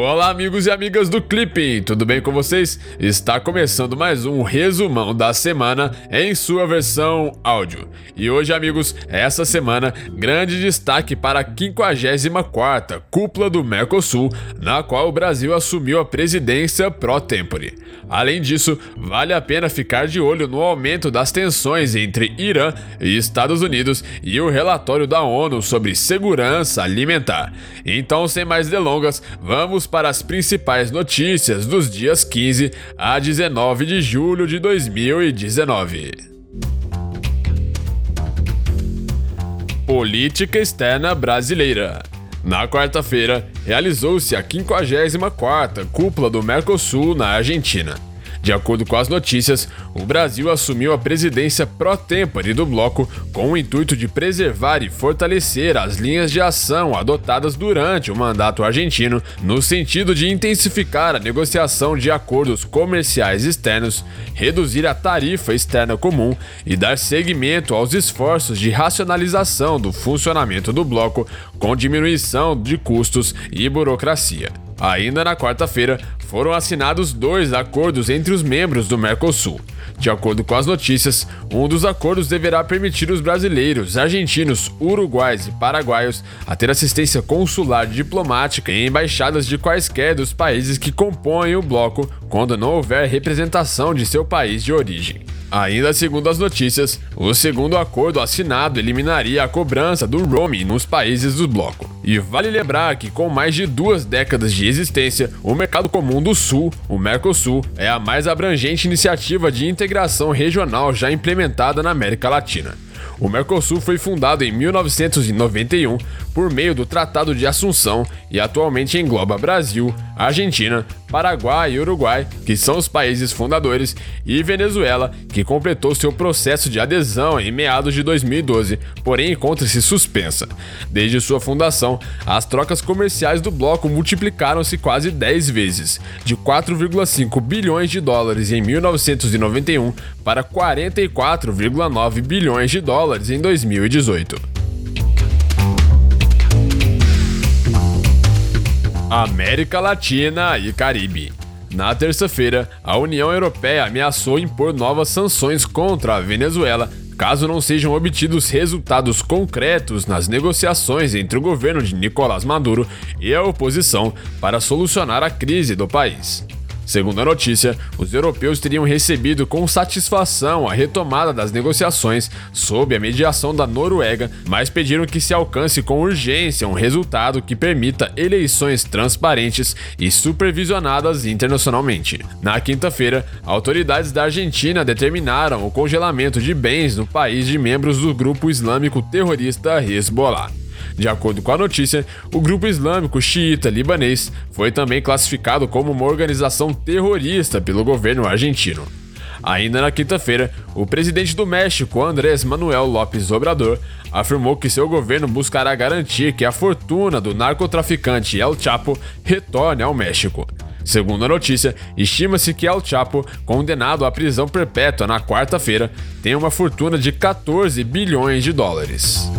Olá, amigos e amigas do Clipping, tudo bem com vocês? Está começando mais um resumão da semana em sua versão áudio. E hoje, amigos, essa semana, grande destaque para a 54ª Cúpula do Mercosul, na qual o Brasil assumiu a presidência pro tempore. Além disso, vale a pena ficar de olho no aumento das tensões entre Irã e Estados Unidos e o relatório da ONU sobre segurança alimentar. Então, sem mais delongas, vamos para as principais notícias dos dias 15 a 19 de julho de 2019. Política externa brasileira. Na quarta-feira, realizou-se a 54ª Cúpula do Mercosul na Argentina. De acordo com as notícias, o Brasil assumiu a presidência pró-tempore do bloco com o intuito de preservar e fortalecer as linhas de ação adotadas durante o mandato argentino, no sentido de intensificar a negociação de acordos comerciais externos, reduzir a tarifa externa comum e dar seguimento aos esforços de racionalização do funcionamento do bloco com diminuição de custos e burocracia. Ainda na quarta-feira, foram assinados dois acordos entre os membros do Mercosul. De acordo com as notícias, um dos acordos deverá permitir os brasileiros, argentinos, uruguais e paraguaios a ter assistência consular diplomática em embaixadas de quaisquer dos países que compõem o bloco quando não houver representação de seu país de origem. Ainda segundo as notícias, o segundo acordo assinado eliminaria a cobrança do roaming nos países do bloco. E vale lembrar que, com mais de duas décadas de existência, o Mercado Comum do Sul, o Mercosul, é a mais abrangente iniciativa de integração regional já implementada na América Latina. O Mercosul foi fundado em 1991 por meio do Tratado de Assunção e atualmente engloba Brasil, Argentina, Paraguai e Uruguai, que são os países fundadores, e Venezuela, que completou seu processo de adesão em meados de 2012, porém encontra-se suspensa. Desde sua fundação, as trocas comerciais do bloco multiplicaram-se quase 10 vezes, de 4,5 bilhões de dólares em 1991 para 44,9 bilhões de dólares em 2018. América Latina e Caribe. Na terça-feira, a União Europeia ameaçou impor novas sanções contra a Venezuela caso não sejam obtidos resultados concretos nas negociações entre o governo de Nicolás Maduro e a oposição para solucionar a crise do país. Segundo a notícia, os europeus teriam recebido com satisfação a retomada das negociações sob a mediação da Noruega, mas pediram que se alcance com urgência um resultado que permita eleições transparentes e supervisionadas internacionalmente. Na quinta-feira, autoridades da Argentina determinaram o congelamento de bens no país de membros do grupo islâmico terrorista Hezbollah. De acordo com a notícia, o grupo islâmico xiita libanês foi também classificado como uma organização terrorista pelo governo argentino. Ainda na quinta-feira, o presidente do México, Andrés Manuel López Obrador, afirmou que seu governo buscará garantir que a fortuna do narcotraficante El Chapo retorne ao México. Segundo a notícia, estima-se que El Chapo, condenado à prisão perpétua na quarta-feira, tem uma fortuna de 14 bilhões de dólares.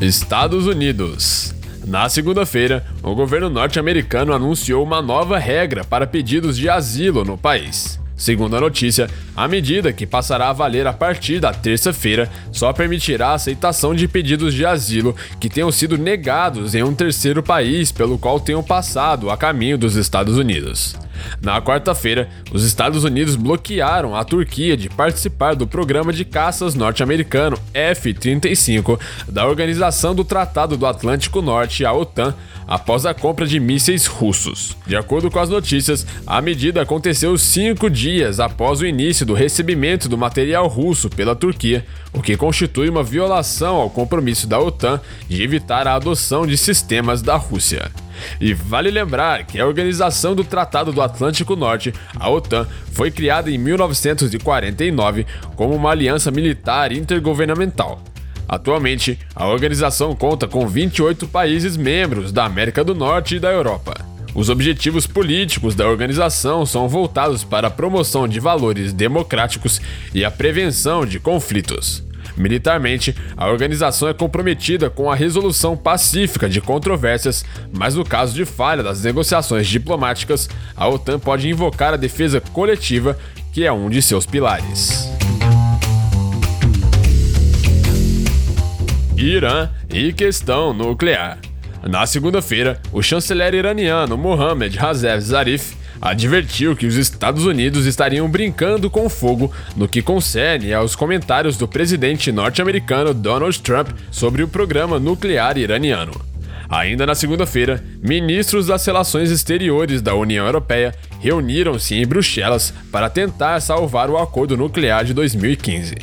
Estados Unidos. Na segunda-feira, o governo norte-americano anunciou uma nova regra para pedidos de asilo no país. Segundo a notícia, a medida, que passará a valer a partir da terça-feira, só permitirá a aceitação de pedidos de asilo que tenham sido negados em um terceiro país pelo qual tenham passado a caminho dos Estados Unidos. Na quarta-feira, os Estados Unidos bloquearam a Turquia de participar do programa de caças norte-americano F-35 da Organização do Tratado do Atlântico Norte, a OTAN, após a compra de mísseis russos. De acordo com as notícias, a medida aconteceu cinco dias após o início do recebimento do material russo pela Turquia, o que constitui uma violação ao compromisso da OTAN de evitar a adoção de sistemas da Rússia. E vale lembrar que a Organização do Tratado do Atlântico Norte, a OTAN, foi criada em 1949 como uma aliança militar intergovernamental. Atualmente, a organização conta com 28 países membros da América do Norte e da Europa. Os objetivos políticos da organização são voltados para a promoção de valores democráticos e a prevenção de conflitos. Militarmente, a organização é comprometida com a resolução pacífica de controvérsias, mas no caso de falha das negociações diplomáticas, a OTAN pode invocar a defesa coletiva, que é um de seus pilares. Irã e questão nuclear. Na segunda-feira, o chanceler iraniano Mohammad Hazev Zarif advertiu que os Estados Unidos estariam brincando com fogo no que concerne aos comentários do presidente norte-americano Donald Trump sobre o programa nuclear iraniano. Ainda na segunda-feira, ministros das Relações Exteriores da União Europeia reuniram-se em Bruxelas para tentar salvar o acordo nuclear de 2015.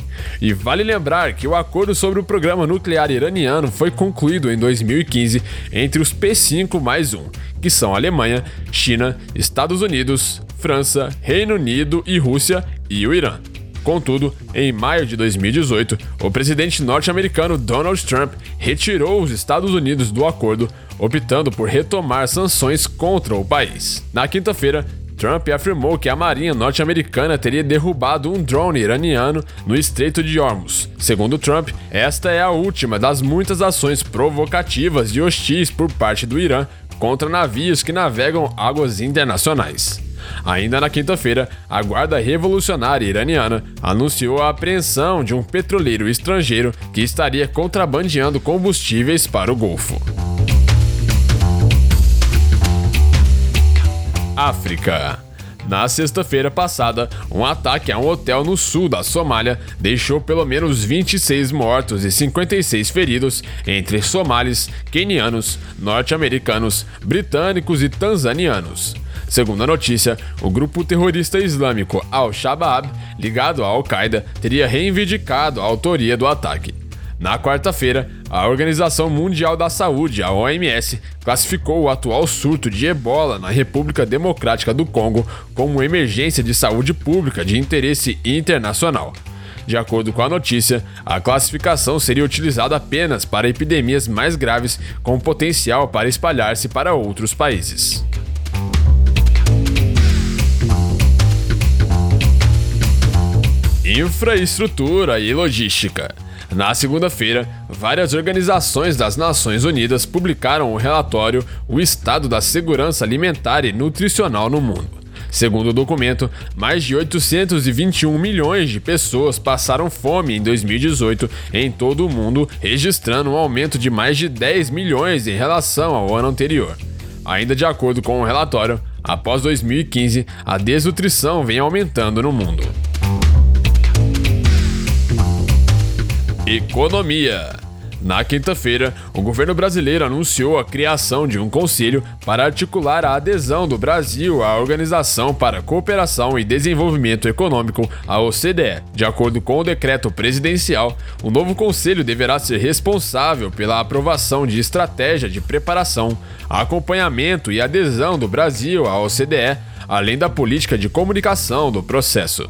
E vale lembrar que o acordo sobre o programa nuclear iraniano foi concluído em 2015 entre os P5 mais um, que são Alemanha, China, Estados Unidos, França, Reino Unido e Rússia e o Irã. Contudo, em maio de 2018, o presidente norte-americano Donald Trump retirou os Estados Unidos do acordo, optando por retomar sanções contra o país. Na quinta-feira, Trump afirmou que a marinha norte-americana teria derrubado um drone iraniano no Estreito de Hormuz. Segundo Trump, esta é a última das muitas ações provocativas e hostis por parte do Irã contra navios que navegam águas internacionais. Ainda na quinta-feira, a Guarda Revolucionária Iraniana anunciou a apreensão de um petroleiro estrangeiro que estaria contrabandeando combustíveis para o Golfo. África. Na sexta-feira passada, um ataque a um hotel no sul da Somália deixou pelo menos 26 mortos e 56 feridos entre somalis, quenianos, norte-americanos, britânicos e tanzanianos. Segundo a notícia, o grupo terrorista islâmico Al-Shabaab, ligado à Al-Qaeda, teria reivindicado a autoria do ataque. Na quarta-feira, a Organização Mundial da Saúde, a OMS, classificou o atual surto de ebola na República Democrática do Congo como emergência de saúde pública de interesse internacional. De acordo com a notícia, a classificação seria utilizada apenas para epidemias mais graves com potencial para espalhar-se para outros países. Infraestrutura e logística. Na segunda-feira, várias organizações das Nações Unidas publicaram o relatório O Estado da Segurança Alimentar e Nutricional no Mundo. Segundo o documento, mais de 821 milhões de pessoas passaram fome em 2018 em todo o mundo, registrando um aumento de mais de 10 milhões em relação ao ano anterior. Ainda de acordo com o relatório, após 2015, a desnutrição vem aumentando no mundo. Economia. Na quinta-feira, o governo brasileiro anunciou a criação de um conselho para articular a adesão do Brasil à Organização para Cooperação e Desenvolvimento Econômico, a OCDE. De acordo com o decreto presidencial, o novo conselho deverá ser responsável pela aprovação de estratégia de preparação, acompanhamento e adesão do Brasil à OCDE, além da política de comunicação do processo.